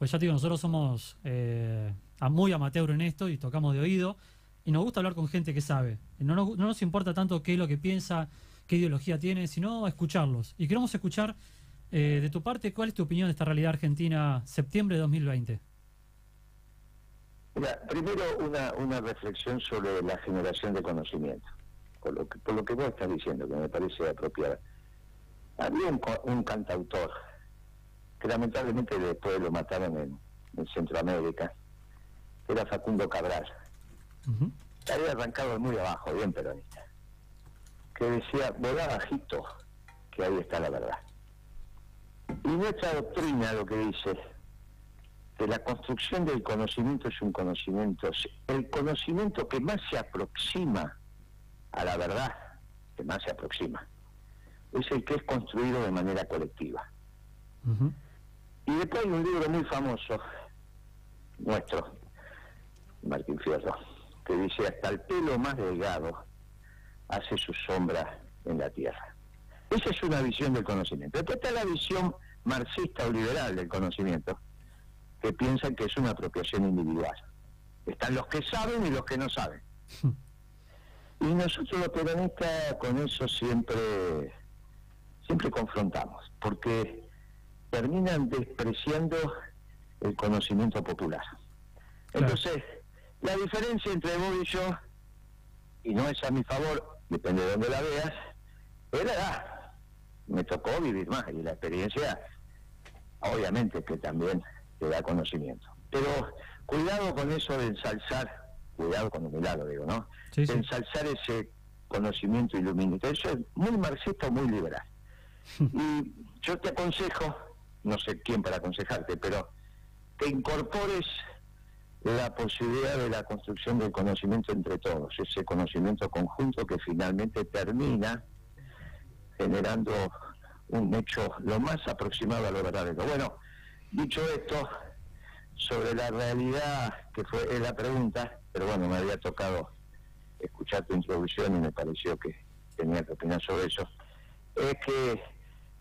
Pues ya te digo, nosotros somos eh, muy amateur en esto y tocamos de oído y nos gusta hablar con gente que sabe. No nos, no nos importa tanto qué es lo que piensa, qué ideología tiene, sino escucharlos. Y queremos escuchar eh, de tu parte cuál es tu opinión de esta realidad argentina septiembre de 2020. Mira, primero una, reflexión sobre la generación de conocimiento, por lo que vos estás diciendo, que me parece apropiada. Había un, cantautor que lamentablemente después lo mataron en, Centroamérica, era Facundo Cabral. Había arrancado muy abajo, bien peronista, que decía, volá bajito, que ahí está la verdad. Y nuestra doctrina lo que dice que la construcción del conocimiento es un conocimiento, el conocimiento que más se aproxima a la verdad, que más se aproxima, es el que es construido de manera colectiva. Y después hay un libro muy famoso, nuestro, Martín Fierro, que dice, hasta el pelo más delgado hace su sombra en la tierra. Esa es una visión del conocimiento. Después está la visión marxista o liberal del conocimiento, que piensan que es una apropiación individual. Están los que saben y los que no saben. Y nosotros los peronistas con eso siempre, siempre confrontamos, porque terminan despreciando el conocimiento popular. Entonces, la diferencia entre vos y yo, y no es a mi favor, depende de dónde la veas, es la edad. Me tocó vivir más y la experiencia, obviamente que también te da conocimiento. Pero cuidado con eso de ensalzar, cuidado con humildad lo digo, ¿no? de ensalzar ese conocimiento iluminado. Eso es muy marxista, muy liberal. y yo te aconsejo, no sé quién para aconsejarte, pero que incorpores la posibilidad de la construcción del conocimiento entre todos, ese conocimiento conjunto que finalmente termina generando un hecho lo más aproximado a lo verdadero. Bueno, Dicho esto, sobre la realidad, que fue la pregunta, pero bueno, me había tocado escuchar tu introducción y me pareció que tenía que opinar sobre eso, es que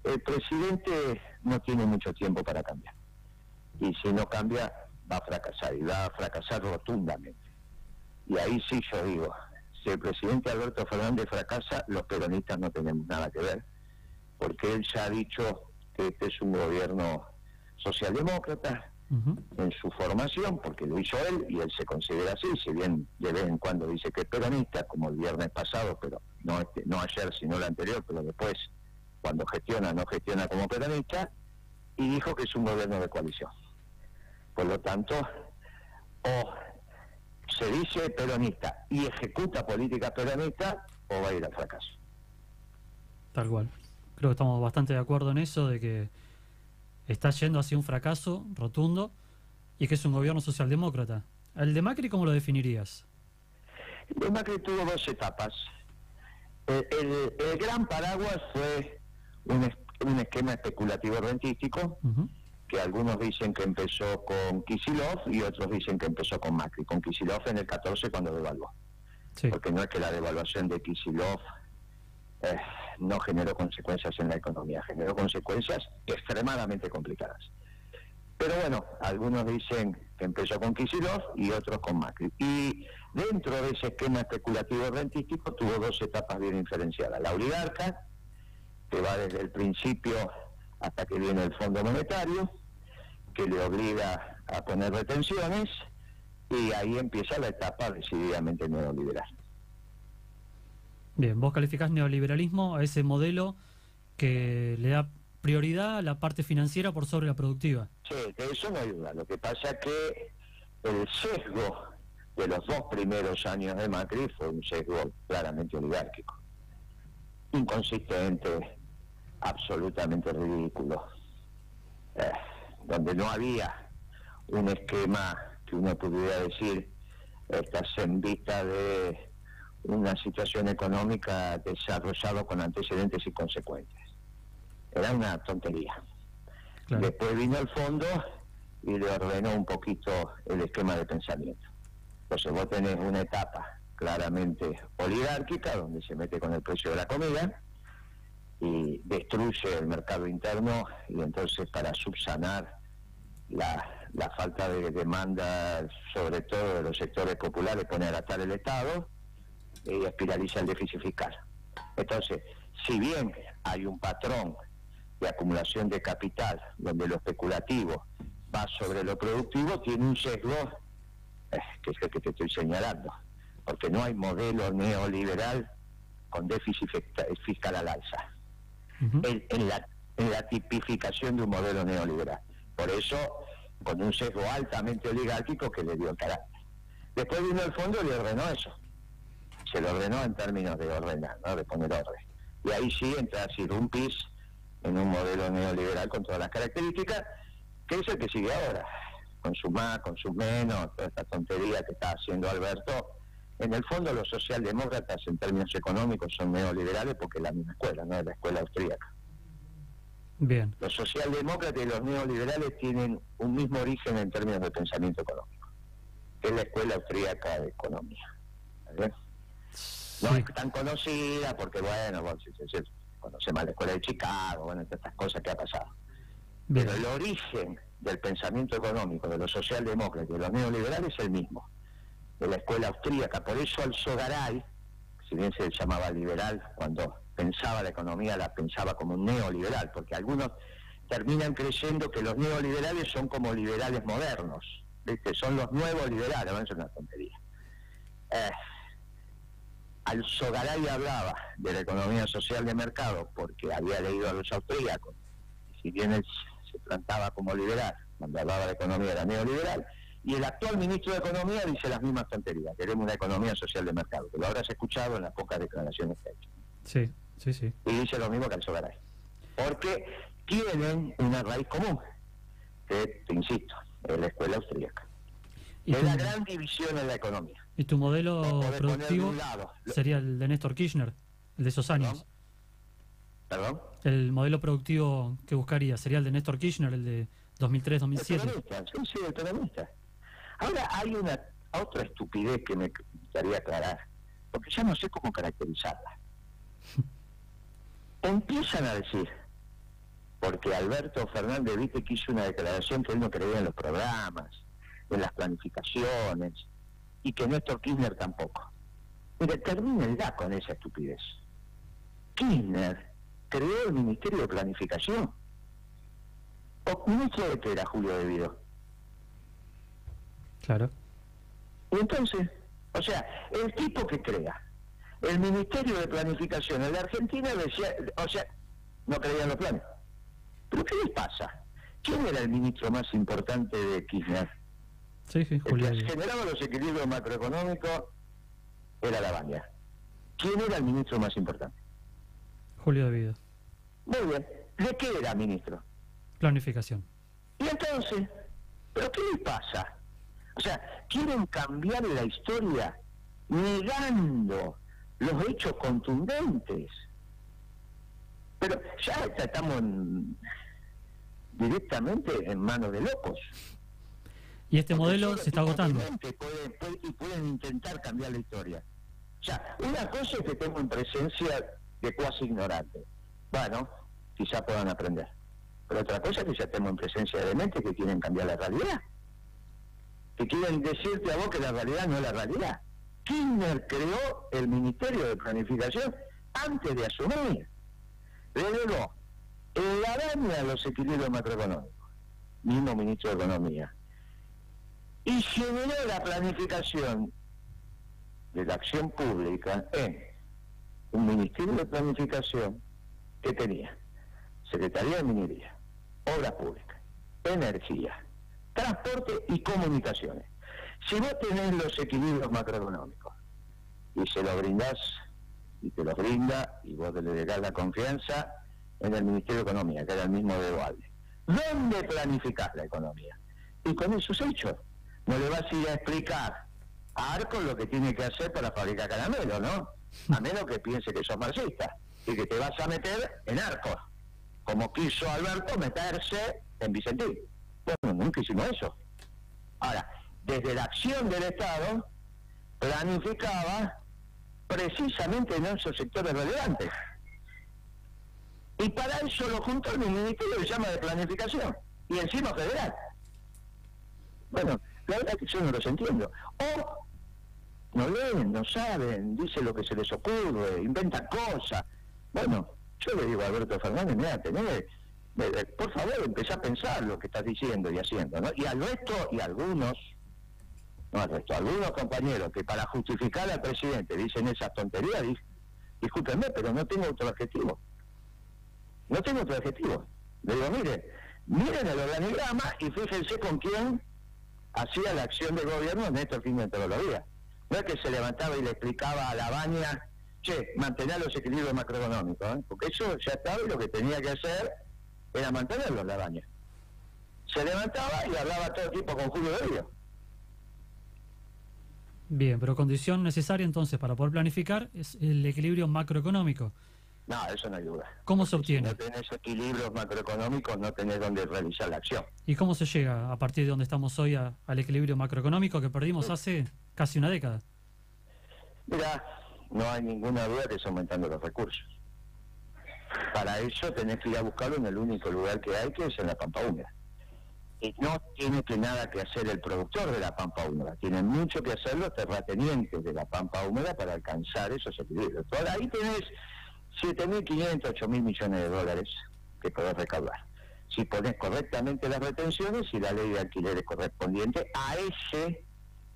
el presidente no tiene mucho tiempo para cambiar. Y si no cambia, va a fracasar, y va a fracasar rotundamente. Y ahí sí yo digo, si el presidente Alberto Fernández fracasa, los peronistas no tenemos nada que ver, porque él ya ha dicho que este es un gobierno socialdemócrata en su formación, porque lo hizo él y él se considera así, si bien de vez en cuando dice que es peronista, como el viernes pasado, pero no, este, no ayer, sino el anterior, pero después, cuando gestiona, no gestiona como peronista, y dijo que es un gobierno de coalición. Por lo tanto, o se dice peronista y ejecuta política peronista, o va a ir al fracaso. Tal cual. Creo que estamos bastante de acuerdo en eso, de que está yendo hacia un fracaso rotundo y que es un gobierno socialdemócrata. ¿El de Macri cómo lo definirías? El de Macri tuvo dos etapas. El, gran paraguas fue un, esquema especulativo rentístico, que algunos dicen que empezó con Kisilov y otros dicen que empezó con Macri. Con Kisilov en el 14 cuando devaluó. Porque no es que la devaluación de Kisilov eh, no generó consecuencias en la economía, generó consecuencias extremadamente complicadas. Pero bueno, algunos dicen que empezó con Kisilov y otros con Macri. Y dentro de ese esquema especulativo rentístico tuvo dos etapas bien diferenciadas. La oligarca, que va desde el principio hasta que viene el Fondo Monetario, que le obliga a poner retenciones, y ahí empieza la etapa decididamente neoliberal. Bien, vos calificás neoliberalismo a ese modelo que le da prioridad a la parte financiera por sobre la productiva. Sí, de eso no hay duda. Lo que pasa es que el sesgo de los dos primeros años de Macri fue un sesgo claramente oligárquico, inconsistente, absolutamente ridículo, eh, donde no había un esquema que uno pudiera decir, estás en vista de una situación económica desarrollada con antecedentes y consecuencias. Era una tontería. Después vino el fondo y le ordenó un poquito el esquema de pensamiento. Entonces vos tenés una etapa claramente oligárquica, donde se mete con el precio de la comida y destruye el mercado interno y entonces para subsanar la, la falta de demanda, sobre todo de los sectores populares, pone a gastar el Estado y espiraliza el déficit fiscal. Entonces, si bien hay un patrón de acumulación de capital donde lo especulativo va sobre lo productivo, tiene un sesgo, eh, que es el que te estoy señalando, porque no hay modelo neoliberal con déficit fiscal al alza. En, la, en la tipificación de un modelo neoliberal. Por eso, con un sesgo altamente oligárquico que le dio carácter. Después vino el fondo y le ordenó eso. Se lo ordenó en términos de ordenar, ¿no? de poner orden. Y ahí sí entra Sirumpis en un modelo neoliberal con todas las características, que es el que sigue ahora, con su más, con su menos, toda esta tontería que está haciendo Alberto. En el fondo los socialdemócratas en términos económicos son neoliberales porque es la misma escuela, no es la escuela austríaca. Bien. Los socialdemócratas y los neoliberales tienen un mismo origen en términos de pensamiento económico, que es la escuela austríaca de economía. No es tan conocida porque, bueno, bueno conoce más la escuela de Chicago, bueno, todas estas cosas que ha pasado. Pero el origen del pensamiento económico de los socialdemócratas y de los neoliberales es el mismo, de la escuela austríaca. Por eso el Sogaray, si bien se llamaba liberal cuando pensaba la economía, la pensaba como un neoliberal, porque algunos terminan creyendo que los neoliberales son como liberales modernos, ¿viste? son los nuevos liberales, no es una tontería. Eh, al Sogaray hablaba de la economía social de mercado porque había leído a los austríacos, si bien él se plantaba como liberal, cuando hablaba de economía era neoliberal, y el actual ministro de Economía dice las mismas tonterías, queremos una economía social de mercado, que lo habrás escuchado en las pocas declaraciones que ha hecho. Sí. Sí, sí. Y dice lo mismo que el Sogaray. Porque tienen una raíz común, que, te insisto, es la escuela austríaca. Es la gran división en la economía. ¿Y tu modelo productivo sería el de Néstor Kirchner, el de esos años? ¿Perdón? El modelo productivo que buscaría sería el de Néstor Kirchner, el de 2003-2007. Sí, sí, el Ahora hay una otra estupidez que me gustaría aclarar, porque ya no sé cómo caracterizarla. empiezan a decir, porque Alberto Fernández, viste que hizo una declaración que él no creía en los programas, en las planificaciones, y que Néstor Kirchner tampoco. Mira, termínenla con esa estupidez. Kirchner creó el Ministerio de Planificación. ¿O ministro de qué era Julio Devido? Claro. Y entonces, o sea, el tipo que crea el Ministerio de Planificación en la Argentina decía, o sea, no creían los planes. ¿Pero qué les pasa? ¿Quién era el ministro más importante de Kirchner? Sí, sí, Julián. El que generaba los equilibrios macroeconómicos era la banda. ¿Quién era el ministro más importante? Julio David. Muy bien. ¿De qué era ministro? Planificación. Y entonces, ¿pero qué les pasa? O sea, quieren cambiar la historia negando los hechos contundentes. Pero ya estamos directamente en manos de locos. Y este modelo se está agotando. y pueden intentar cambiar la historia. O sea, una cosa es que tengo en presencia de cuasi ignorantes. Bueno, quizá puedan aprender. Pero otra cosa es que ya estemos en presencia de mentes que quieren cambiar la realidad. Que quieren decirte a vos que la realidad no es la realidad. Kirchner creó el Ministerio de Planificación antes de asumir. Le en la araña los equilibrios macroeconómicos, mismo ministro de Economía. Y generó la planificación de la acción pública en un Ministerio de Planificación que tenía Secretaría de Minería, Obras Públicas, Energía, Transporte y Comunicaciones. Si vos tenés los equilibrios macroeconómicos y se los brindás y te los brinda y vos le das la confianza en el Ministerio de Economía, que era el mismo de Dualde, ¿dónde planificás la economía? Y con esos hechos, no le vas a ir a explicar a Arco lo que tiene que hacer para fabricar caramelo, ¿no? A menos que piense que sos marxista y que te vas a meter en Arco, como quiso Alberto meterse en Vicentín. Bueno, nunca hicimos eso. Ahora, desde la acción del Estado, planificaba precisamente en esos sectores relevantes. Y para eso lo en un ministerio que se llama de planificación, y encima federal. Bueno, la verdad que yo no los entiendo. O no leen, no saben, dicen lo que se les ocurre, inventan cosas. Bueno, yo le digo a Alberto Fernández, mira, tenés, por favor, empecé a pensar lo que estás diciendo y haciendo, ¿no? Y al resto, y algunos, no al resto, algunos compañeros que para justificar al presidente dicen esas tonterías, discúlpenme, pero no tengo otro adjetivo. No tengo otro adjetivo. Le digo, mire, miren el organigrama y fíjense con quién hacía la acción de gobierno en este fin de días. No es que se levantaba y le explicaba a la baña, che, mantener los equilibrios macroeconómicos, ¿eh? porque eso ya estaba lo que tenía que hacer era mantenerlos la baña. Se levantaba y hablaba todo tipo con Julio de Río. Bien, pero condición necesaria entonces para poder planificar es el equilibrio macroeconómico. No, eso no ayuda. ¿Cómo se obtiene? Si no tenés equilibrios macroeconómicos, no tenés dónde realizar la acción. ¿Y cómo se llega a partir de donde estamos hoy al equilibrio macroeconómico que perdimos hace casi una década. Mira, no hay ninguna duda que es aumentando los recursos. Para eso tenés que ir a buscarlo en el único lugar que hay, que es en la Pampa Húmeda. Y no tiene que nada que hacer el productor de la Pampa Húmeda, tienen mucho que hacer los terratenientes de la Pampa Húmeda para alcanzar esos equilibrios. Por ahí tenés 7.500, 8.000 millones de dólares que podés recaudar. Si pones correctamente las retenciones y la ley de alquileres correspondiente a ese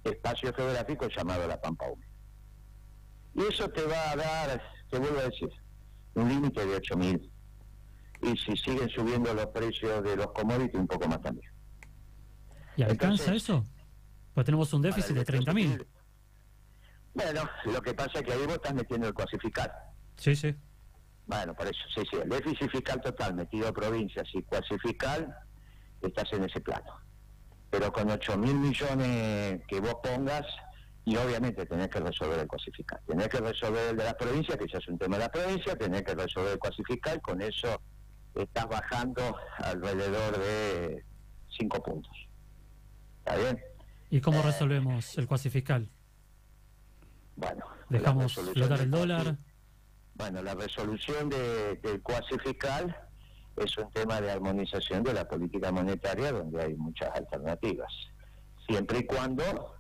espacio geográfico llamado la Pampa Húmeda. Y eso te va a dar, te vuelvo a decir, un límite de 8.000. Y si siguen subiendo los precios de los commodities, un poco más también. ¿Y alcanza eso? Pues tenemos un déficit de 30.000. Bueno, lo que pasa es que ahí vos estás metiendo el cuasificar. Sí, sí. Bueno, por eso, sí, sí, el déficit fiscal total metido a provincias y cuasificar, estás en ese plano pero con 8 mil millones que vos pongas, y obviamente tenés que resolver el cuasificar. Tenés que resolver el de la provincia, que ya es un tema de la provincia, tenés que resolver el cuasificar, con eso estás bajando alrededor de 5 puntos. ¿Está bien? ¿Y cómo eh, resolvemos el cuasifical? Bueno, dejamos flotar el dólar. Bueno, la resolución de, del cuasifical es un tema de armonización de la política monetaria donde hay muchas alternativas, siempre y cuando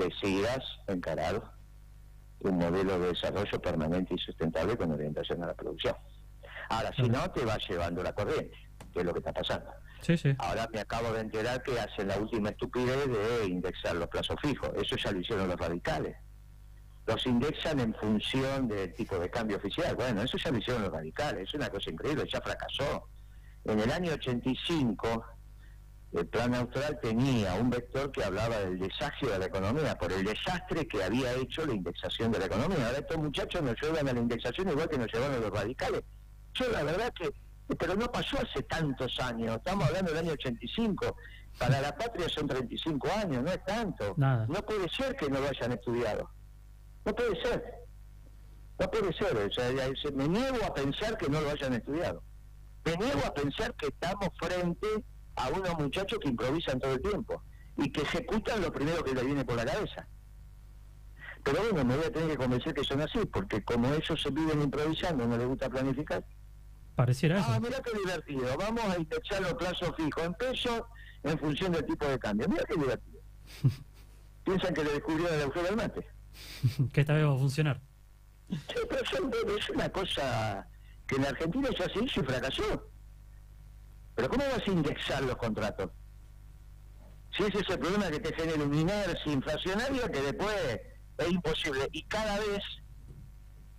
decidas encarar un modelo de desarrollo permanente y sustentable con orientación a la producción. Ahora, si no, te va llevando la corriente, que es lo que está pasando. Sí, sí. Ahora me acabo de enterar que hacen la última estupidez de indexar los plazos fijos. Eso ya lo hicieron los radicales los indexan en función del tipo de cambio oficial. Bueno, eso ya lo hicieron los radicales, es una cosa increíble, ya fracasó. En el año 85, el plan austral tenía un vector que hablaba del desagio de la economía, por el desastre que había hecho la indexación de la economía. Ahora estos muchachos nos llevan a la indexación igual que nos llevaron los radicales. Yo la verdad que, pero no pasó hace tantos años, estamos hablando del año 85. Para la patria son 35 años, no es tanto. No puede ser que no lo hayan estudiado. No puede ser. No puede ser. O sea, me niego a pensar que no lo hayan estudiado. Me niego a pensar que estamos frente a unos muchachos que improvisan todo el tiempo y que ejecutan lo primero que les viene por la cabeza. Pero bueno, me voy a tener que convencer que son así, porque como ellos se viven improvisando, no les gusta planificar. Pareciera eso. Ah, mira qué divertido. Vamos a indexar los plazos fijos en pesos en función del tipo de cambio. Mira qué divertido. Piensan que le descubrieron el agujero del mate. que esta vez va a funcionar. Sí, pero es una cosa que en Argentina ya se hizo y fracasó. Pero ¿cómo vas a indexar los contratos? Si ese es el problema que te genera una inercia inflacionaria que después es imposible. Y cada vez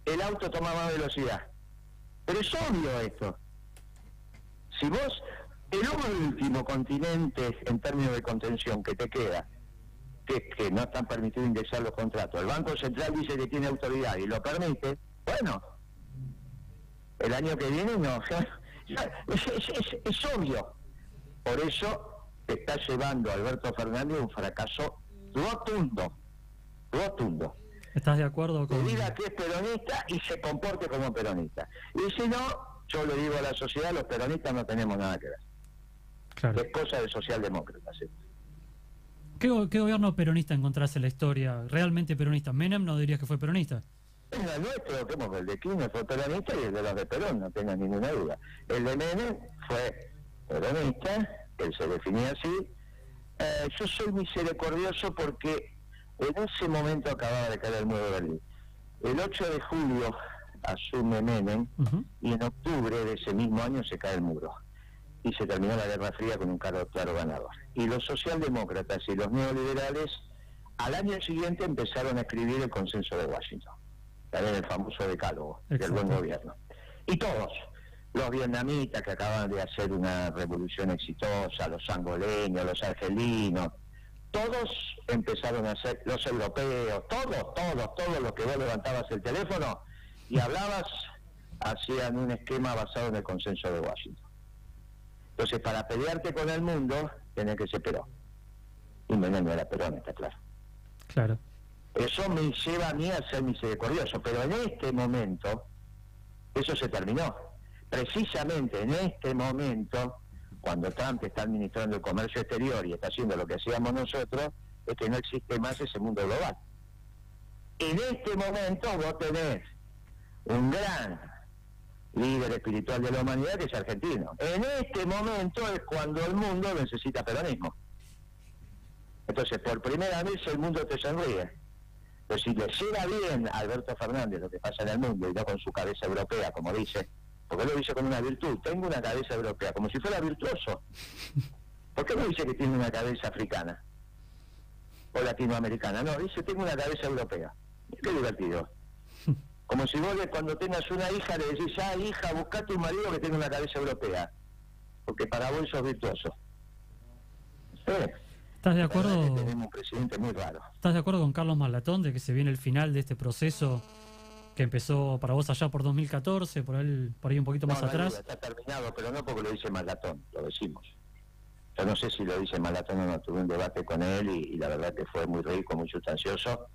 el auto toma más velocidad. Pero es obvio esto. Si vos, el último continente en términos de contención que te queda, que, no están permitidos ingresar los contratos. El Banco Central dice que tiene autoridad y lo permite, bueno, el año que viene no. es, obvio. Por eso está llevando Alberto Fernández un fracaso rotundo, rotundo. ¿Estás de acuerdo con...? Que diga que es peronista y se comporte como peronista. Y si no, yo le digo a la sociedad, los peronistas no tenemos nada que ver. Claro. Es cosa de socialdemócratas. ¿Qué, gobierno peronista encontraste en la historia? ¿Realmente peronista? ¿Menem no dirías que fue peronista? El nuestro, como el de Kirchner fue peronista y el de los de Perón, no tenga ninguna duda. El de Menem fue peronista, él se definía así, Eh, yo soy misericordioso porque en ese momento acababa de caer el muro de Berlín. El 8 de julio asume Menem y en octubre de ese mismo año se cae el muro y se terminó la Guerra Fría con un claro, claro ganador. Y los socialdemócratas y los neoliberales al año siguiente empezaron a escribir el consenso de Washington, también el famoso decálogo del buen gobierno. Y todos, los vietnamitas que acaban de hacer una revolución exitosa, los angoleños, los argelinos, todos empezaron a hacer, los europeos, todos, todos, todos los que vos levantabas el teléfono y hablabas, hacían un esquema basado en el consenso de Washington. Entonces, para pelearte con el mundo, tenés que ser Perón. Y Menem no era Perón, está claro. Claro. Eso me lleva a mí a ser misericordioso, pero en este momento, eso se terminó. Precisamente en este momento, cuando Trump está administrando el comercio exterior y está haciendo lo que hacíamos nosotros, es que no existe más ese mundo global. En este momento vos tenés un gran líder espiritual de la humanidad que es argentino. En este momento es cuando el mundo necesita peronismo. Entonces, por primera vez el mundo te sonríe. Pero si le llega bien a Alberto Fernández lo que pasa en el mundo y no con su cabeza europea, como dice, porque lo dice con una virtud, tengo una cabeza europea, como si fuera virtuoso. ¿Por qué no dice que tiene una cabeza africana? O latinoamericana. No, dice tengo una cabeza europea. Qué divertido. Como si vos cuando tengas una hija le decís, ah, hija, buscate un marido que tenga una cabeza europea. Porque para vos sos virtuoso. ¿Estás de acuerdo? tenemos un presidente muy raro. ¿Estás de acuerdo con Carlos Malatón de que se viene el final de este proceso que empezó para vos allá por 2014, por ahí, por ahí un poquito más atrás. está terminado, pero no porque lo dice Malatón, lo decimos. Yo no sé si lo dice Malatón o no, tuve un debate con él y, la verdad que fue muy rico, muy sustancioso,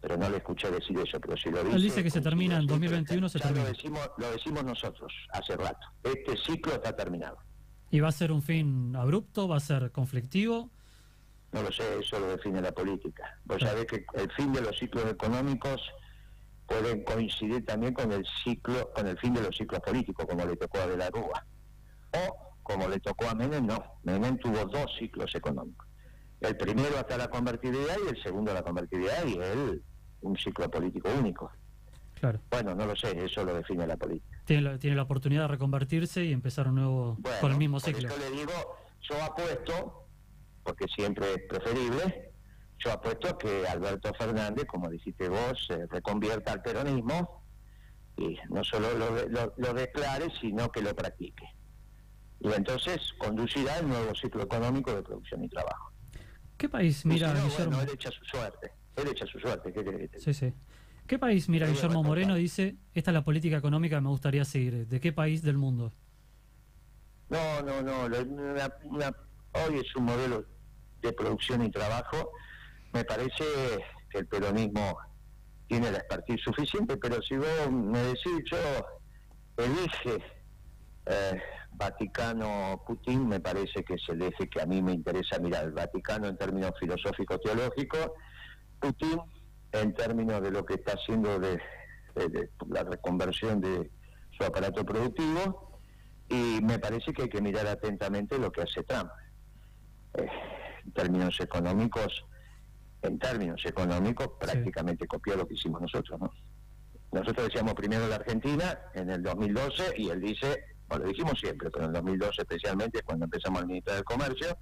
pero no le escuché decir eso, pero si lo dice... Él dice que se termina en 2021, se termina. Lo decimos, lo decimos nosotros hace rato, este ciclo está terminado. ¿Y va a ser un fin abrupto? ¿Va a ser conflictivo? No lo sé, eso lo define la política. Vos sabés que el fin de los ciclos económicos pueden coincidir también con el ciclo, con el fin de los ciclos políticos, como le tocó a De la Rúa. O como le tocó a Menem, no. Menem tuvo dos ciclos económicos. El primero hasta la convertibilidad y el segundo la convertibilidad y él un ciclo político único. Claro. Bueno, no lo sé, eso lo define la política. Tiene la, tiene la oportunidad de reconvertirse y empezar un nuevo con el mismo ciclo. Yo le digo, yo apuesto, porque siempre es preferible, yo apuesto que Alberto Fernández, como dijiste vos, se reconvierta al peronismo y no solo lo, declare, sino que lo practique. Y entonces conducirá el nuevo ciclo económico de producción y trabajo. ¿Qué país mira Guillermo? él echa su suerte. Él echa su suerte. ¿Qué Sí, sí. ¿Qué país mira Guillermo Moreno dice, esta es la política económica que me gustaría seguir? ¿De qué país del mundo? No, no, no. hoy es un modelo de producción y trabajo me parece que el peronismo tiene la expertise suficiente, pero si vos me decís, yo elige eh, Vaticano-Putin, me parece que es el eje que a mí me interesa mirar. El Vaticano en términos filosóficos teológicos, Putin en términos de lo que está haciendo de, la reconversión de su aparato productivo, y me parece que hay que mirar atentamente lo que hace Trump. Eh, términos económicos, en términos económicos, prácticamente copió lo que hicimos nosotros, ¿no? Nosotros decíamos primero la Argentina en el 2012 y él dice, bueno, lo dijimos siempre, pero en el 2012 especialmente, cuando empezamos al ministro del Comercio,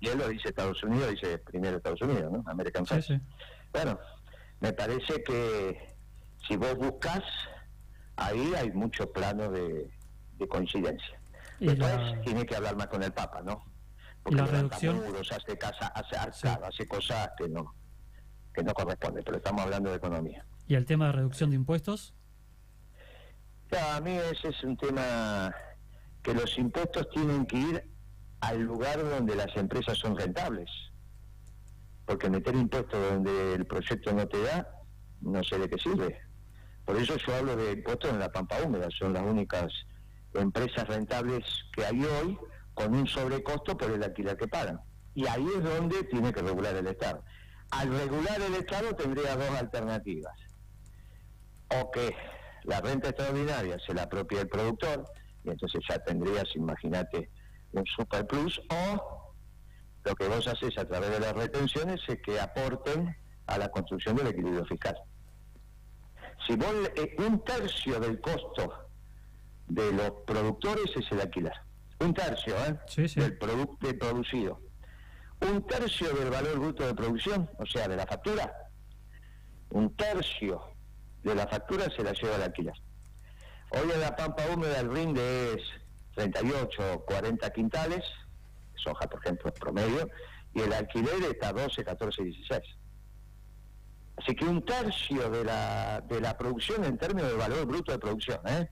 y él lo dice Estados Unidos, dice primero Estados Unidos, ¿no? American sí, Bueno, me parece que si vos buscas, ahí hay mucho plano de, coincidencia. Después tiene que hablar más con el Papa, ¿no? La reducción hace, casa, hace, hace cosas que no que no corresponde pero estamos hablando de economía. Y el tema de reducción de impuestos a mí ese es un tema que los impuestos tienen que ir al lugar donde las empresas son rentables. Porque meter impuestos donde el proyecto no te da no sé de qué sirve. Por eso yo hablo de impuestos en la pampa húmeda son las únicas empresas rentables que hay hoy con un sobrecosto por el alquiler que pagan. Y ahí es donde tiene que regular el Estado. Al regular el Estado tendría dos alternativas. O que la renta extraordinaria se la apropie el productor, y entonces ya tendrías, imagínate, un super plus, o lo que vos haces a través de las retenciones es que aporten a la construcción del equilibrio fiscal. Si vos, eh, un tercio del costo de los productores es el alquiler. Un tercio ¿eh? del producto producido. Un tercio del valor bruto de producción, o sea, de la factura. Un tercio de la factura se la lleva el alquiler. Hoy en la pampa húmeda el rinde es 38 o 40 quintales, soja por ejemplo es promedio, y el alquiler está 12, 14, 16. Así que un tercio de la, de la producción en términos de valor bruto de producción, ¿eh?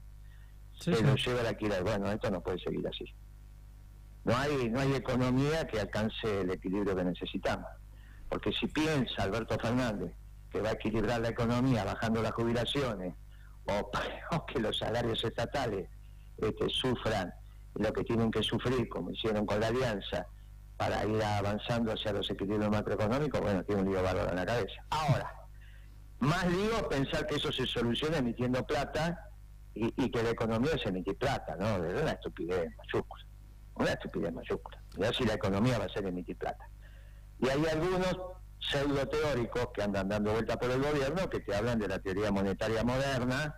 Se lo lleva el alquiler. Bueno, esto no puede seguir así. No hay, no hay economía que alcance el equilibrio que necesitamos. Porque si piensa Alberto Fernández que va a equilibrar la economía bajando las jubilaciones o, que los salarios estatales este, sufran lo que tienen que sufrir, como hicieron con la alianza, para ir avanzando hacia los equilibrios macroeconómicos, bueno, tiene un lío bárbaro en la cabeza. Ahora, más lío pensar que eso se soluciona emitiendo plata y, que la economía se emitir plata, ¿no? Es una estupidez mayúscula. Una estupidez mayúscula. Ya si la economía va a ser emitir plata. Y hay algunos pseudo teóricos que andan dando vuelta por el gobierno que te hablan de la teoría monetaria moderna,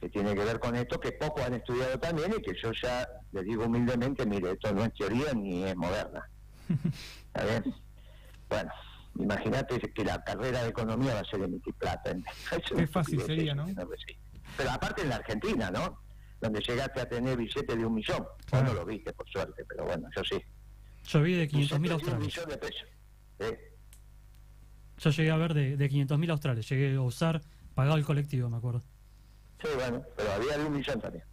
que tiene que ver con esto, que poco han estudiado también y que yo ya les digo humildemente, mire, esto no es teoría ni es moderna. ¿Está bien? Bueno, imagínate que la carrera de economía va a ser emitir plata. Qué fácil sería, ¿no? Pero aparte en la Argentina, ¿no? Donde llegaste a tener billetes de un millón. Claro. no lo viste, por suerte, pero bueno, yo sí. Yo vi de 500 mil australes. Yo llegué a ver de, de 500 mil australes. Llegué a usar, pagado el colectivo, me acuerdo. Sí, bueno, pero había de un millón también.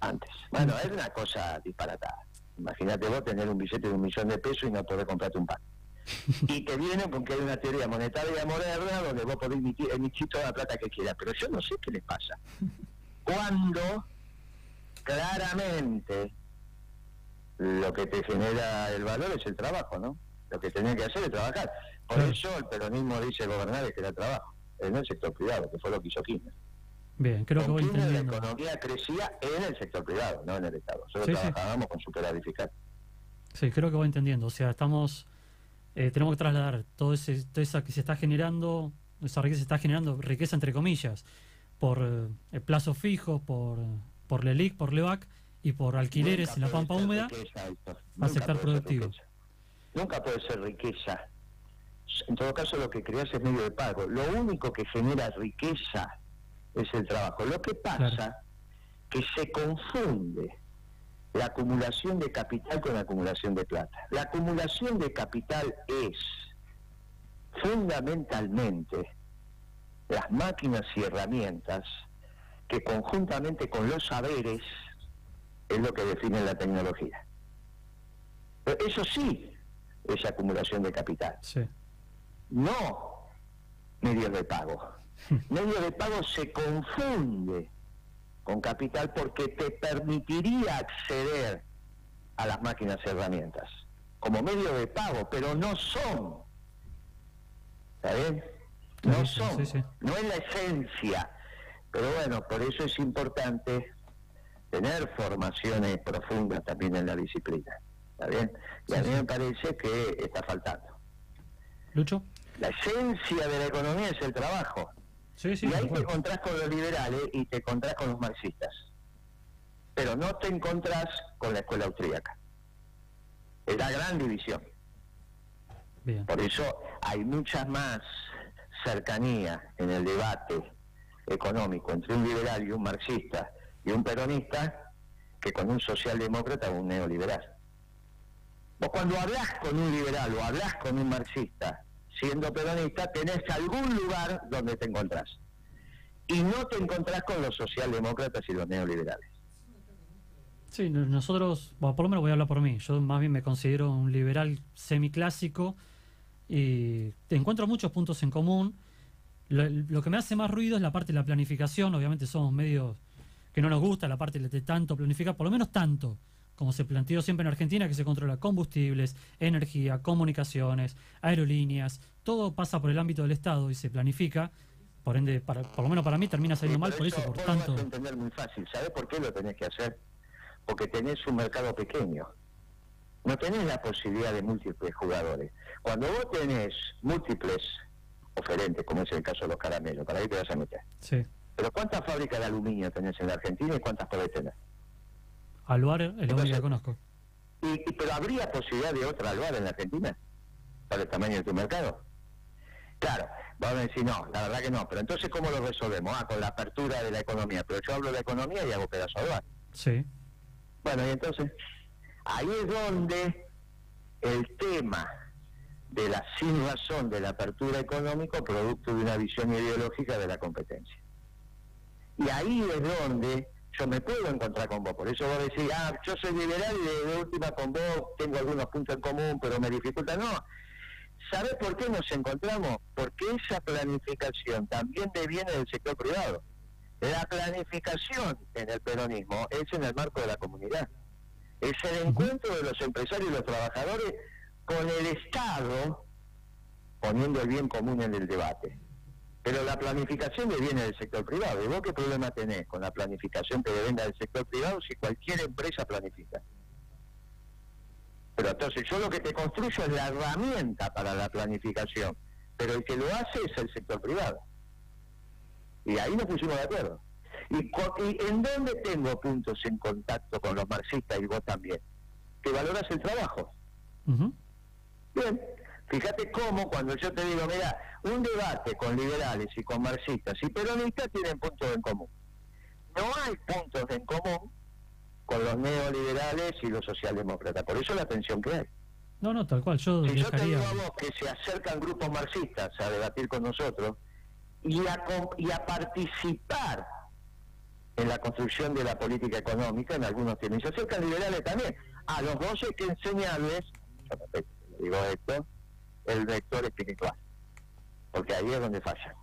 Antes. Bueno, es una cosa disparatada. Imagínate vos tener un billete de un millón de pesos y no poder comprarte un pan. Y te vienen con que hay una teoría monetaria moderna donde vos podés emitir, emitir toda la plata que quieras. Pero yo no sé qué les pasa. Cuando claramente lo que te genera el valor es el trabajo, ¿no? Lo que tenés que hacer es trabajar. Por eso el peronismo dice gobernar es que era trabajo, en el sector privado, que fue lo que hizo Kirchner. Bien, creo que voy entendiendo. La economía crecía en el sector privado, no en el Estado. Nosotros trabajábamos con fiscal. Sí, creo que voy entendiendo. O sea, estamos eh, tenemos que trasladar todo ese, toda esa que se está generando, esa riqueza se está generando, riqueza entre comillas, por eh, plazos fijos, por, por LELIC, por LEVAC y por alquileres en la pampa húmeda a sector productivo. Nunca puede ser riqueza. En todo caso, lo que creas es medio de pago. Lo único que genera riqueza es el trabajo. Lo que pasa que se confunde la acumulación de capital con la acumulación de plata. La acumulación de capital es fundamentalmente las máquinas y herramientas que conjuntamente con los saberes es lo que define la tecnología. eso sí es acumulación de capital. No medios de pago. Medio de pago se confunde con capital porque te permitiría acceder a las máquinas y herramientas como medio de pago, pero no son. ¿Está bien? No son. No es la esencia. Pero bueno, por eso es importante tener formaciones profundas también en la disciplina. ¿Está bien? Y a mí me parece que está faltando. Lucho. La esencia de la economía es el trabajo y ahí te encontrás con los liberales y te encontrás con los marxistas. Pero no te encontrás con la escuela austríaca. Es la gran división. Por eso hay mucha más cercanía en el debate económico entre un liberal y un marxista y un peronista que con un socialdemócrata o un neoliberal. Vos cuando hablas con un liberal o hablas con un marxista siendo peronista, tenés algún lugar donde te encontrás. Y no te encontrás con los socialdemócratas y los neoliberales. Sí, nosotros, por lo menos voy a hablar por mí, yo más bien me considero un liberal semiclásico y te encuentro muchos puntos en común. Lo, que me hace más ruido es la parte de la planificación, obviamente somos medios que no nos gusta la parte de tanto planificar, por lo menos tanto como se planteó siempre en Argentina, que se controla combustibles, energía, comunicaciones, aerolíneas, todo pasa por el ámbito del Estado y se planifica. Por ende, para, por lo menos para mí termina saliendo mal por eso, por tanto. entender muy fácil. ¿Sabes por qué lo tenés que hacer? Porque tenés un mercado pequeño. no tenés la posibilidad de múltiples jugadores. Cuando vos tenés múltiples oferentes, como es el caso de los caramelos, ¿para qué te vas a meter? Sí. Pero ¿cuántas fábricas de aluminio tenés en la Argentina y cuántas podés tener? Aluar es lo único que conozco. Y, ¿Pero habría posibilidad de otra Aluar en la Argentina? ¿Para el tamaño de tu mercado? Claro, vamos a decir no, la verdad que no. Pero entonces, ¿cómo lo resolvemos? Ah, con la apertura de la economía. Pero yo hablo de economía y hago pedazo de Aluar. Sí. Bueno, y entonces, ahí es donde el tema de la sin razón de la apertura económica producto de una visión ideológica de la competencia. Y ahí es donde yo me puedo encontrar con vos. Por eso vos decís, ah, yo soy liberal y de, última con vos tengo algunos puntos en común, pero me dificulta. No. ¿Sabes por qué nos encontramos? Porque esa planificación también deviene del sector privado. La planificación en el peronismo es en el marco de la comunidad. Es el encuentro de los empresarios y los trabajadores con el Estado poniendo el bien común en el debate. Pero la planificación viene del sector privado. ¿Y vos qué problema tenés con la planificación que venga del sector privado si cualquier empresa planifica? Pero entonces yo lo que te construyo es la herramienta para la planificación, pero el que lo hace es el sector privado. Y ahí nos pusimos de acuerdo. ¿Y, en dónde tengo puntos en contacto con los marxistas y vos también? Que valoras el trabajo. Bien, fíjate cómo cuando yo te digo, mira, un debate con liberales y con marxistas y peronistas tienen puntos en común. No hay puntos en común con los neoliberales y los socialdemócratas. Por eso la tensión que hay. No, no, tal cual. Yo si yo te digo a vos que se acercan grupos marxistas a debatir con nosotros y a, y a participar en la construcción de la política económica, en algunos tienen, se acercan liberales también. A los dos hay que enseñarles, yo digo esto, el vector espiritual, porque ahí es donde fallan.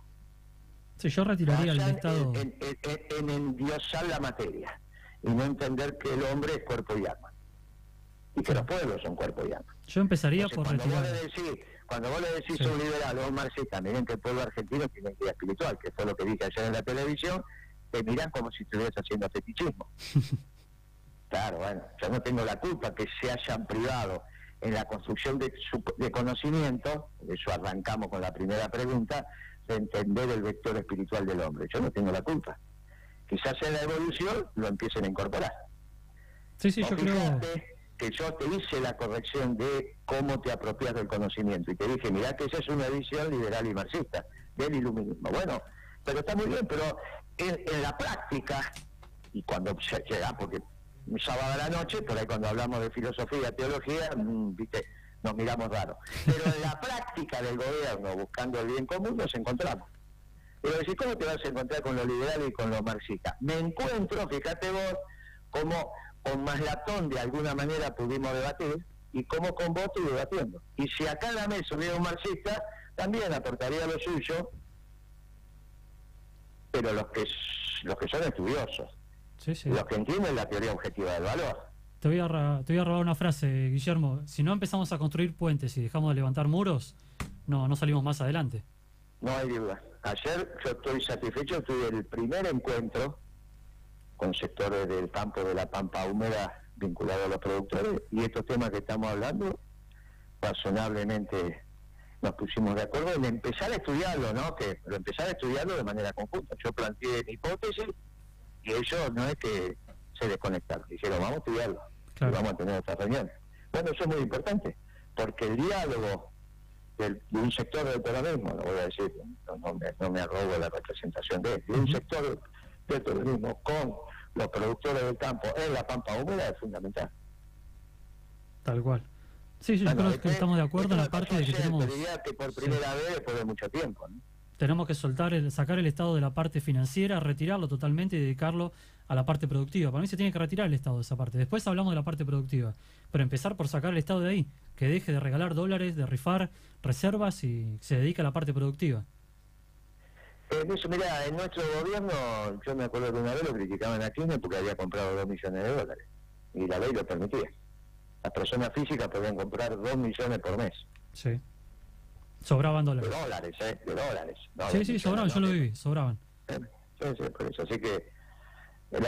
Si yo retiraría el Estado. En, en, endiosar la materia y no entender que el hombre es cuerpo y alma. Y que los pueblos son cuerpo y alma. Yo empezaría por cuando retirar. Vos le decís, cuando vos le decís a un liberal o un marxista, miren que el pueblo argentino tiene vida espiritual, que fue lo que dije ayer en la televisión, te miran como si estuvieras haciendo fetichismo. claro, bueno, yo no tengo la culpa que se hayan privado en la construcción de, su, de conocimiento, eso arrancamos con la primera pregunta, de entender el vector espiritual del hombre. Yo no tengo la culpa. Quizás en la evolución lo empiecen a incorporar. Sí, sí, yo creo que yo te hice la corrección de cómo te apropias del conocimiento y te dije, mira que esa es una visión liberal y marxista del iluminismo. Bueno, pero está muy bien, pero en, la práctica, y cuando se llega, porque un sábado a la noche, por ahí cuando hablamos de filosofía, teología, mm, viste, nos miramos raro. Pero en la práctica del gobierno, buscando el bien común, nos encontramos. Pero decir, ¿cómo te vas a encontrar con lo liberal y con lo marxista? Me encuentro, fíjate vos, como con Maslatón de alguna manera pudimos debatir y como con vos estoy debatiendo. Y si acá en la mesa hubiera un marxista, también aportaría lo suyo, pero los que los que son estudiosos, los que entienden la teoría objetiva del valor. Te voy, a, te voy a robar una frase, Guillermo. Si no empezamos a construir puentes y dejamos de levantar muros, no, no salimos más adelante. No hay duda. Ayer yo estoy satisfecho, tuve el primer encuentro con sectores del campo de la pampa húmeda vinculados a los productores y estos temas que estamos hablando razonablemente nos pusimos de acuerdo en empezar a estudiarlo, ¿no? Que lo empezar a estudiarlo de manera conjunta. Yo planteé mi hipótesis y ellos no es que se desconectaron, dijeron vamos a estudiarlo y vamos a tener otra reunión. Bueno, eso es muy importante, porque el diálogo de un sector del peronismo, lo voy a decir, no, me, no me arrobo la representación de él, de un sector del peronismo con los productores del campo en la pampa húmeda es fundamental. Tal cual. Sí, sí, yo creo que estamos de acuerdo en la parte de que tenemos... que por primera vez después de mucho tiempo. Tenemos que soltar, el, sacar el Estado de la parte financiera, retirarlo totalmente y dedicarlo a la parte productiva. Para mí se tiene que retirar el Estado de esa parte. Después hablamos de la parte productiva. Pero empezar por sacar el Estado de ahí. Que deje de regalar dólares, de rifar reservas y se dedique a la parte productiva. Eh, eso, mira, en nuestro gobierno, yo me acuerdo que una vez lo criticaban a Kirchner porque había comprado dos millones de dólares. Y la ley lo permitía las personas físicas podían comprar 2 millones por mes. Sí. Sobraban dólares. De dólares, ¿eh? De dólares. sí, sí, sobraban, yo lo viví, sobraban. Sí, sí, por eso. Así que,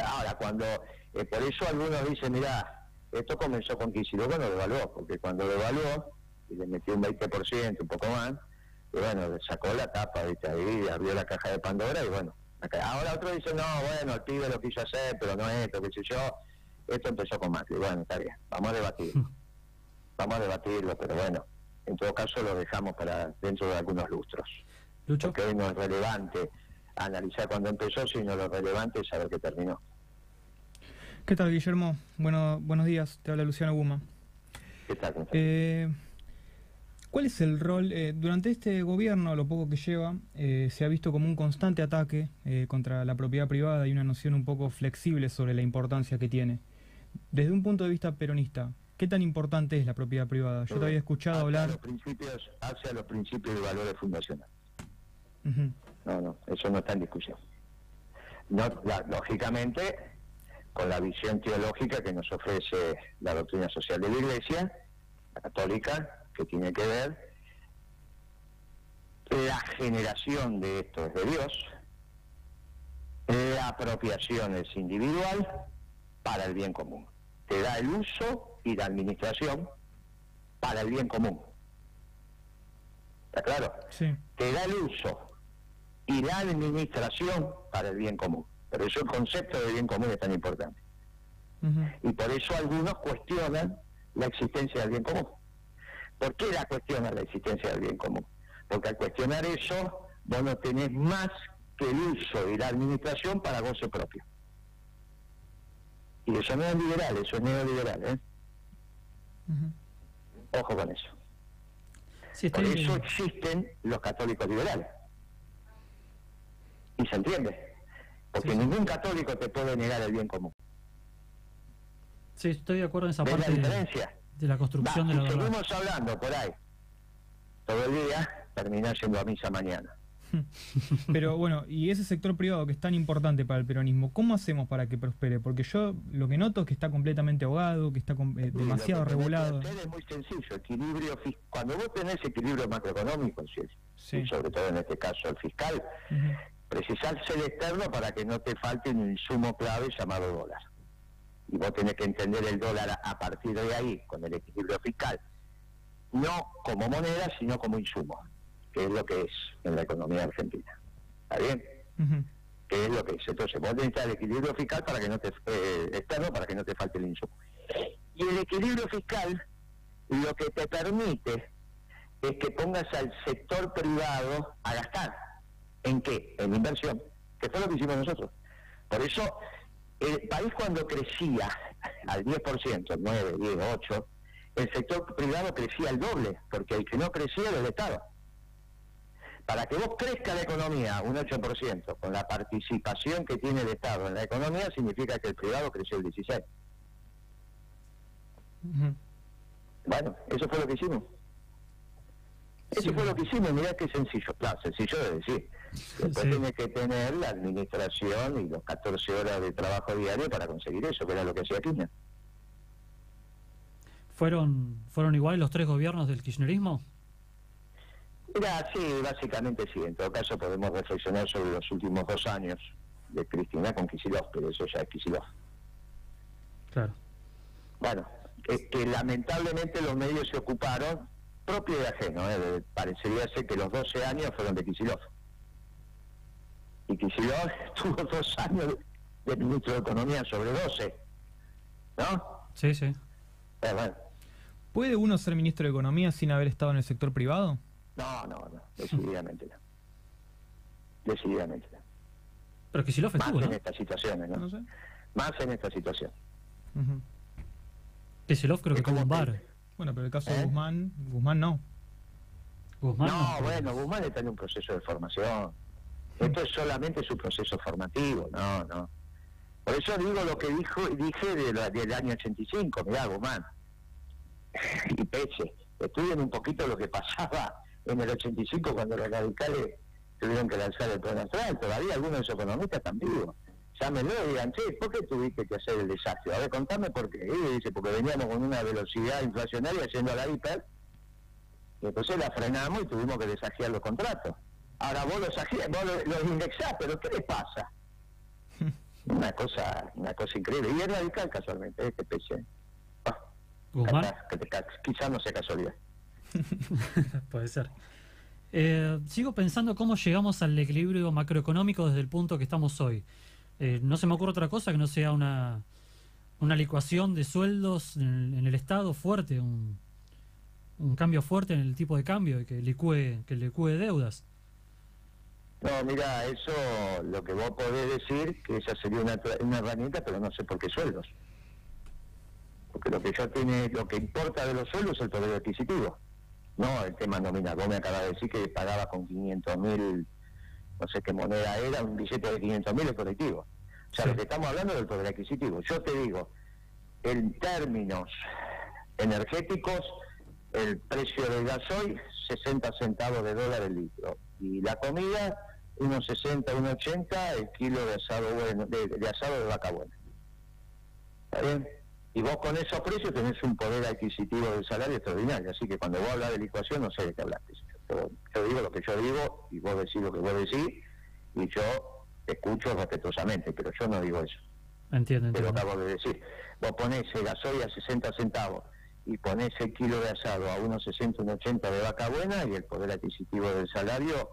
ahora, cuando, eh, por eso algunos dicen, mirá, esto comenzó con Kicillof cuando lo evaluó, porque cuando lo evaluó y le metió un 20%, un poco más, y bueno, sacó la tapa, ¿viste? ahí abrió la caja de Pandora y bueno, ahora otro dice, no, bueno, el pibe lo quiso hacer, pero no es esto, qué sé yo, esto empezó con Macri, bueno, está bien, vamos a debatir, vamos a debatirlo, pero bueno, en todo caso lo dejamos para dentro de algunos lustros. Lucho. Porque hoy no es relevante analizar cuándo empezó, sino lo relevante es saber que terminó. ¿Qué tal, Guillermo? Bueno, buenos días, te habla Luciano Guma. ¿Qué tal? Eh, ¿Cuál es el rol? Eh, durante este gobierno, lo poco que lleva, eh, se ha visto como un constante ataque contra la propiedad privada y una noción un poco flexible sobre la importancia que tiene. Desde un punto de vista peronista, ¿qué tan importante es la propiedad privada? Yo te había escuchado hablar... Los principios, hacia los principios de valores fundacionales. No, no, eso no está en discusión. No, lógicamente, con la visión teológica que nos ofrece la doctrina social de la Iglesia, la católica, que tiene que ver la generación de esto es de Dios, la apropiación es individual para el bien común. Te da el uso y la administración para el bien común. ¿Está claro? Sí. Te da el uso y la administración para el bien común. Por eso el concepto de bien común es tan importante. Y por eso algunos cuestionan la existencia del bien común. ¿Por qué la cuestiona la existencia del bien común? Porque al cuestionar eso, vos no tenés más que el uso y la administración para goce propio. Y eso no es liberal, eso es neoliberal. ¿eh? Ojo con eso. Por eso existen los católicos liberales. Y se entiende porque ningún católico te puede negar el bien común. Sí, estoy de acuerdo en esa parte la diferencia? De, la construcción de la. Seguimos hablando por ahí. Todo el día termina yendo a misa mañana. Pero bueno, y ese sector privado que es tan importante para el peronismo, ¿cómo hacemos para que prospere? Porque yo lo que noto es que está completamente ahogado, que está eh, demasiado regulado. Es muy sencillo, equilibrio cuando vos tenés equilibrio macroeconómico, sí. sobre todo en este caso el fiscal, precisar ser externo para que no te falte un insumo clave llamado dólar. Y vos tenés que entender el dólar a partir de ahí, con el equilibrio fiscal, no como moneda, sino como insumo, que es lo que es en la economía argentina. ¿Está bien? Que es lo que es. Entonces, vos necesitas el equilibrio fiscal para que no te eh, externo para que no te falte el insumo. Y el equilibrio fiscal lo que te permite es que pongas al sector privado a gastar ¿En qué? En inversión, que fue lo que hicimos nosotros. Por eso, el país cuando crecía al 10%, 9, 10, 8, el sector privado crecía al doble, porque el que no crecía era el Estado. Para que vos crezca la economía un 8%, con la participación que tiene el Estado en la economía, significa que el privado creció el 16%. Bueno, eso fue lo que hicimos. Eso fue lo que hicimos, mirá qué sencillo, claro, sencillo de decir. Después tiene que tener la administración y los 14 horas de trabajo diario para conseguir eso, que era lo que hacía Kirchner. ¿Fueron, ¿Fueron iguales los tres gobiernos del kirchnerismo? Mira, sí, básicamente sí. En todo caso podemos reflexionar sobre los últimos dos años de Cristina con Kicillof, pero eso ya es Kicillof. Claro. Bueno, que, que lamentablemente los medios se ocuparon propio y ajeno. ¿eh? Parecería ser que los 12 años fueron de Kicillof. Y Kicillof tuvo dos años de ministro de Economía sobre 12. ¿No? Sí, sí. ¿Puede uno ser ministro de Economía sin haber estado en el sector privado? No, no, no. Decididamente no. Decididamente no. Pero Kicillof estuvo, Más en estas situaciones, ¿no? Más en esta situación. Uh creo que como un bar. Bueno, pero el caso de ¿Eh? Guzmán, Guzmán no. Guzmán no, bueno, Guzmán está en un proceso de formación. Esto es solamente su proceso formativo, no, no. Por eso digo lo que dijo dije de del año 85, mirá, Guzmán. y Peche, estudien un poquito lo que pasaba en el 85 cuando los radicales tuvieron que lanzar el plan astral. Todavía algunos de esos economistas están vivos llámenlo y digan, che, ¿por qué tuviste que hacer el desastre? A ver, contame por qué. Y dice, porque veníamos con una velocidad inflacionaria haciendo la hiper, y entonces la frenamos y tuvimos que desafiar los contratos. Ahora vos los, vos los, indexás, pero ¿qué les pasa? una cosa una cosa increíble. Y es radical casualmente, este PC. Guzmán. Quizás no sea casualidad. Puede ser. Eh, sigo pensando cómo llegamos al equilibrio macroeconómico desde el punto que estamos hoy. Eh, no se me ocurre otra cosa que no sea una, una licuación de sueldos en el, en el Estado fuerte, un, un cambio fuerte en el tipo de cambio y que licúe, que licúe deudas. No, mira, eso lo que vos podés decir, que esa sería una, una herramienta, pero no sé por qué sueldos. Porque lo que yo tiene, lo que importa de los sueldos es el poder adquisitivo, no el tema nominal. Vos me acabas de decir que pagaba con 500 mil, no sé qué moneda era, un billete de 500 mil el colectivo. O sea, lo que estamos hablando es del poder adquisitivo. Yo te digo, en términos energéticos, el precio del gasoil 60 centavos de dólar el litro y la comida unos 60, unos 80 el kilo de asado bueno, de, asado de vaca buena. ¿Está bien? Y vos con esos precios tenés un poder adquisitivo del salario extraordinario, así que cuando vos hablas de licuación no sé de qué hablaste. Yo, digo lo que yo digo y vos decís lo que vos decís y yo escucho respetuosamente, pero yo no digo eso. Entiendo, entiendo. Te lo acabo de decir. Vos ponés el gasoil a 60 centavos y pones el kilo de asado a unos 60, unos 80 de vaca buena y el poder adquisitivo del salario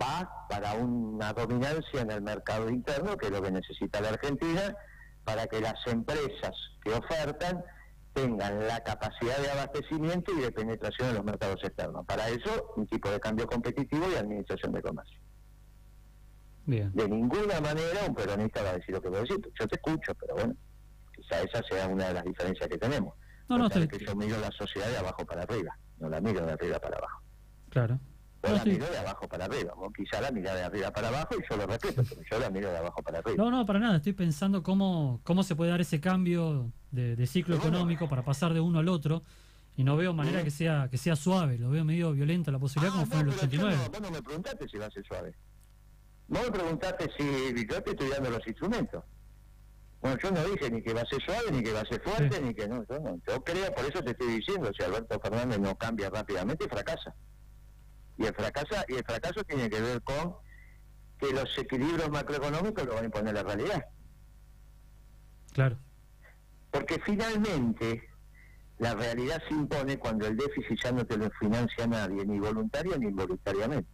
va para una dominancia en el mercado interno, que es lo que necesita la Argentina, para que las empresas que ofertan tengan la capacidad de abastecimiento y de penetración en los mercados externos. Para eso, un tipo de cambio competitivo y administración de comercio. Bien. De ninguna manera un peronista va a decir lo que voy a decir. Yo te escucho, pero bueno, quizá esa sea una de las diferencias que tenemos. No, no, estoy... que yo miro la sociedad de abajo para arriba, no la miro de arriba para abajo. Claro. Yo la miro de abajo para arriba, o quizá la mira de arriba para abajo y yo lo respeto, pero yo la miro de abajo para arriba. No, no, para nada, estoy pensando cómo, cómo se puede dar ese cambio de, ciclo económico para pasar de uno al otro y no veo manera que sea que sea suave, lo veo medio violento la posibilidad como ah, fue en el 89. No, vos no me preguntaste si va a ser suave. Vos me preguntaste si yo te estoy dando los instrumentos. Bueno, yo no dije ni que va a ser suave, ni que va a ser fuerte, ni que no yo, no. yo creo, por eso te estoy diciendo, si Alberto Fernández no cambia rápidamente, fracasa. Y el, fracasa, y el fracaso tiene que ver con que los equilibrios macroeconómicos lo van a imponer la realidad. Claro. Porque finalmente la realidad se impone cuando el déficit ya no te lo financia nadie, ni voluntario ni involuntariamente.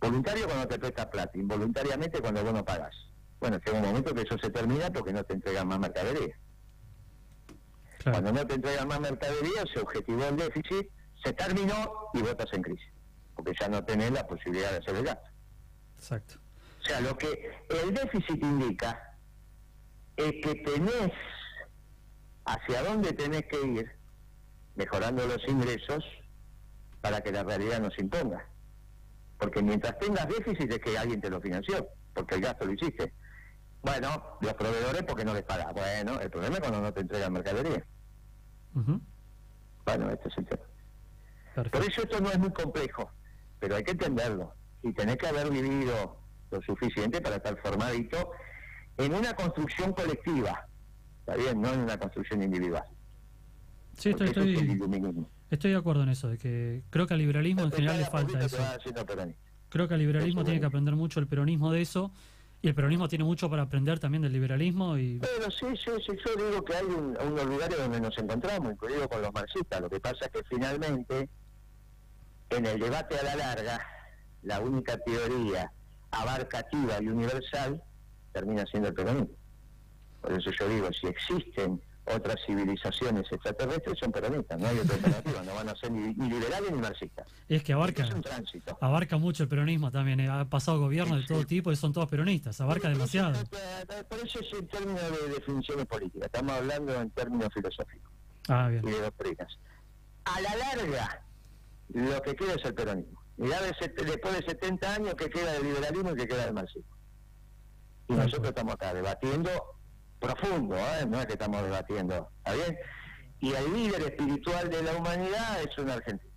Voluntario cuando te presta plata, involuntariamente cuando vos no pagas. Bueno, llega un momento que eso se termina porque no te entregan más mercadería. Cuando no te entregan más mercadería, se objetivó el déficit, se terminó y votas en crisis, porque ya no tenés la posibilidad de hacer el gasto. Exacto. O sea, lo que el déficit indica es que tenés hacia dónde tenés que ir, mejorando los ingresos, para que la realidad no se imponga. Porque mientras tengas déficit es que alguien te lo financió, porque el gasto lo hiciste. Bueno, los proveedores porque no les pagas. Bueno, el problema es cuando no te entregan mercadería. Bueno, este es el tema. Por eso esto no es muy complejo, pero hay que entenderlo. Y tenés que haber vivido lo suficiente para estar formadito en una construcción colectiva. ¿Está bien? No en una construcción individual. Sí, estoy, estoy, de acuerdo en eso, de que creo que al liberalismo en general le falta eso. Creo que al liberalismo tiene que aprender mucho el peronismo de eso y el peronismo tiene mucho para aprender también del liberalismo. y Pero sí, sí, sí, yo digo que hay unos lugares donde nos encontramos, incluido con los marxistas. Lo que pasa es que finalmente, en el debate a la larga, la única teoría abarcativa y universal termina siendo el peronismo. Por eso yo digo, si existen otras civilizaciones extraterrestres son peronistas, no hay otra alternativa, no van a ser ni, liberales ni marxistas. Es que abarca, abarca mucho el peronismo también, eh, ha pasado gobiernos de todo tipo y son todos peronistas, abarca demasiado. Por eso es en términos de definiciones políticas, estamos hablando en términos filosóficos ah, bien. y de doctrinas. A la larga, lo que queda es el peronismo. Mirá después de 70 años, que queda del liberalismo y que queda del marxismo? Y nosotros estamos acá debatiendo profundo, ¿eh? no es que estamos debatiendo, ¿está bien? Y el líder espiritual de la humanidad es un argentino.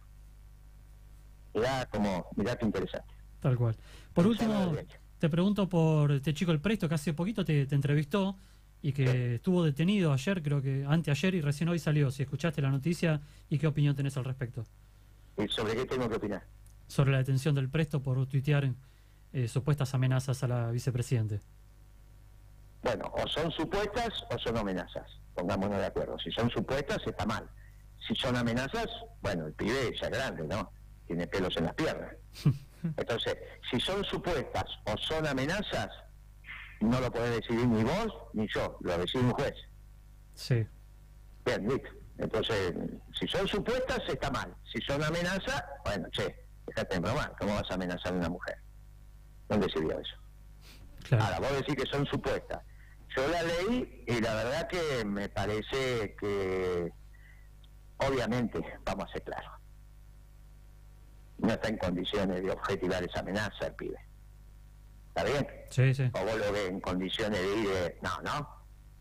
Mirá como, mirá qué interesante. Tal cual. Por último, te pregunto por este chico el Presto que hace poquito te, entrevistó y que estuvo detenido ayer, creo que anteayer y recién hoy salió. Si escuchaste la noticia y qué opinión tenés al respecto. ¿Y sobre qué tengo que opinar? Sobre la detención del Presto por tuitear eh, supuestas amenazas a la vicepresidente. Bueno, o son supuestas o son amenazas. pongámonos de acuerdo. Si son supuestas, está mal. Si son amenazas, bueno, el pibe ya es grande, ¿no? Tiene pelos en las piernas. Entonces, si son supuestas o son amenazas, no lo puede decidir ni vos ni yo, lo decide un juez. Sí. Bien, listo. Entonces, si son supuestas, está mal. Si son amenazas, bueno, che, déjate de bromar. ¿Cómo vas a amenazar a una mujer? ¿Dónde se vio eso? Claro. Ahora, vos decís que son supuestas. Yo la leí y la verdad que me parece que, obviamente, vamos a ser claros, no está en condiciones de objetivar esa amenaza el pibe. ¿Está bien? Sí, sí. O vos lo ves en condiciones de ir de... No, no.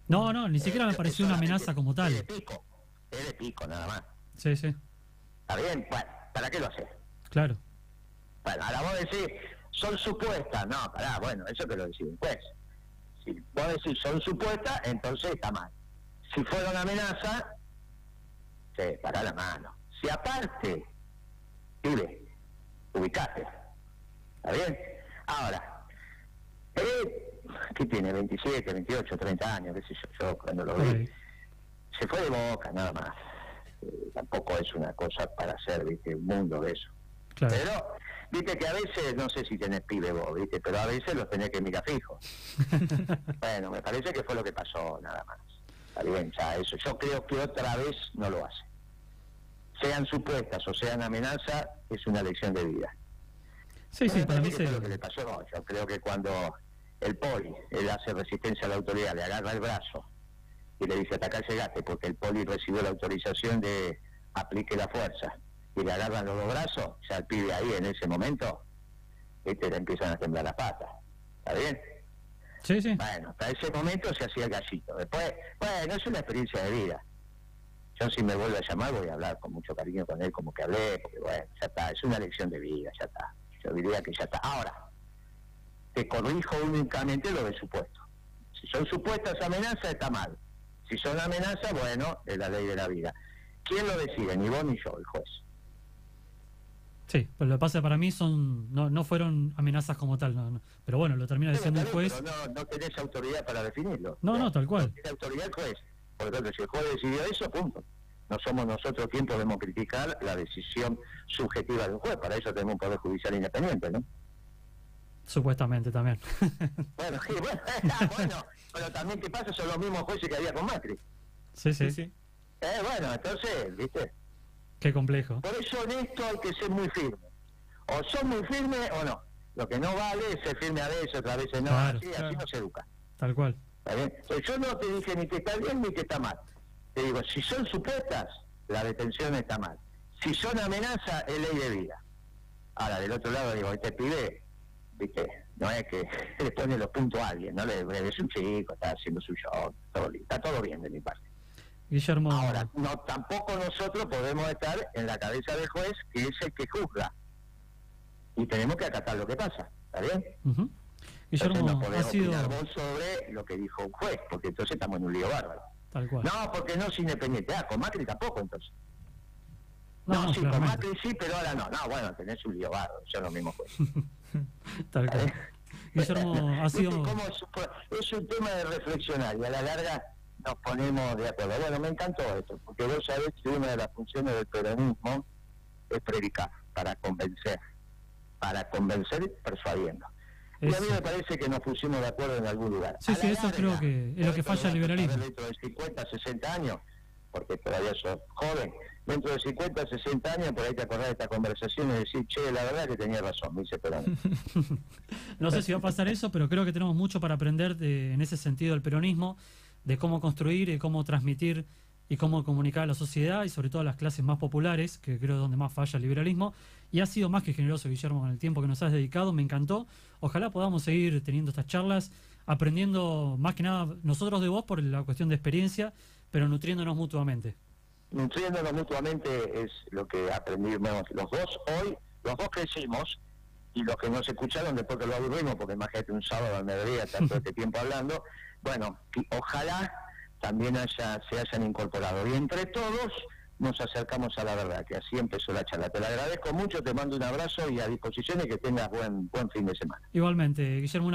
No, no, ni siquiera me Eh, pareció una amenaza como tal. de pico. Es de pico, nada más. Sí, sí. ¿Está bien? Bueno, ¿para qué lo haces? Claro. Bueno, ahora vos decís, son supuestas. No, pará, bueno, eso que lo un juez. Si vos decís son supuestas, entonces está mal. Si fueron amenaza, sí, pará la mano. Si aparte, pibe, ubicate. ¿Está bien? Ahora, él, ¿qué tiene? 27, 28, 30 años, qué sé yo, yo cuando lo vi. Se fue de boca, nada más. Eh, tampoco es una cosa para hacer, viste, un mundo de eso. Claro. Pero, viste que a veces, no sé si tenés pibe vos, viste, pero a veces los tenés que mirar fijo. bueno, me parece que fue lo que pasó, nada más. Está bien, ya eso. Yo creo que otra vez no lo hace. Sean supuestas o sean amenazas, es una lección de vida. Sí, sí, para mí fue lo que le pasó. Yo creo que cuando el poli, él hace resistencia a la autoridad, le agarra el brazo y le dice atacar llegaste porque el poli recibió la autorización de aplique la fuerza y le agarran los dos brazos, ya el pibe ahí en ese momento, este le empiezan a temblar las patas. ¿Está bien? Sí, sí. Bueno, hasta ese momento se hacía el gallito. Después, bueno, es una experiencia de vida. Yo si me vuelve a llamar voy a hablar con mucho cariño con él como que hablé, porque bueno, ya está, es una lección de vida, ya está. Yo diría que ya está. Ahora, te corrijo únicamente lo de supuesto. Si son supuestas amenazas, está mal. Si son amenazas, bueno, es la ley de la vida. ¿Quién lo decide? Ni vos ni yo, el juez. Sí, pero lo que pasa para mí son no, no fueron amenazas como tal, no, no. pero bueno, lo termina diciendo el Pero juez. no, no tenés autoridad para definirlo. No, no, tal cual. No autoridad el juez. Por lo tanto, si el juez decidió eso, punto. No somos nosotros quien podemos criticar la decisión subjetiva del juez. Para eso tenemos un poder judicial independiente, ¿no? Supuestamente también. Bueno, sí, bueno, ah, bueno, pero también ¿qué pasa? Son los mismos jueces que había con Macri. sí, sí, Sí. Eh, bueno, entonces, ¿viste? Qué complejo. Por eso en esto hay que ser muy firme. O son muy firmes o no. Lo que no vale es ser firme a veces, otras veces no. Claro, así, así claro. no se educa. Tal cual. ¿Está bien? Entonces, yo no te dije ni que está bien ni que está mal. Te digo, si son supuestas, la detención está mal. Si son amenazas, es ley de vida. Ahora, del otro lado, digo, este pibe, viste, no es que le pone los puntos a alguien, no le es un chico, está haciendo su show, todo, está todo bien de mi parte. Guillermo, Ahora, no tampoco nosotros podemos estar en la cabeza del juez, que es el que juzga. Y tenemos que acatar lo que pasa, ¿está bien? ujú. Entonces Guillermo no ha podemos sido opinar vos sobre lo que dijo un juez, porque entonces estamos en un lío bárbaro. tal cual. No, porque no es independiente. Ah, con Macri tampoco, entonces. No, sí, claramente. Macri sí, pero ahora no. No, bueno, tenés un lío bárbaro, son los mismos jueces. Tal cual. Guillermo ha ¿Viste sido es, un- tema de reflexionar y a la larga nos ponemos de acuerdo. Bueno, me encantó esto, porque vos sabés que una de las funciones del peronismo es predicar, para convencer, para convencer persuadiendo. Y a mí me parece que nos pusimos de acuerdo en algún lugar. Sí, A sí, eso creo que es lo que falla el lo liberalismo. Dentro de 50, 60 años, porque todavía sos joven, dentro de 50, 60 años, por ahí te acordás de esta conversación y decir, che, la verdad que tenía razón, me dice Perón. No sé si va a pasar eso, pero creo que tenemos mucho para aprender de- en ese sentido del peronismo, de cómo construir y cómo transmitir y cómo comunicar a la sociedad y sobre todo a las clases más populares, que creo es donde más falla el liberalismo. Y ha sido más que generoso, Guillermo, con el tiempo que nos has dedicado, me encantó. Ojalá podamos seguir teniendo estas charlas, aprendiendo más que nada nosotros de vos por la cuestión de experiencia, pero nutriéndonos mutuamente. Nutriéndonos mutuamente es lo que aprendimos los dos hoy, los dos crecimos, y los que nos escucharon después que lo aburrimos, porque imagínate un sábado al mediodía, todo este tiempo hablando, bueno, ojalá también haya, se hayan incorporado. Y entre todos nos acercamos a la verdad, que así empezó la charla. Te lo agradezco mucho, te mando un abrazo y a disposición y que tengas buen, buen fin de semana. Igualmente, Guillermo,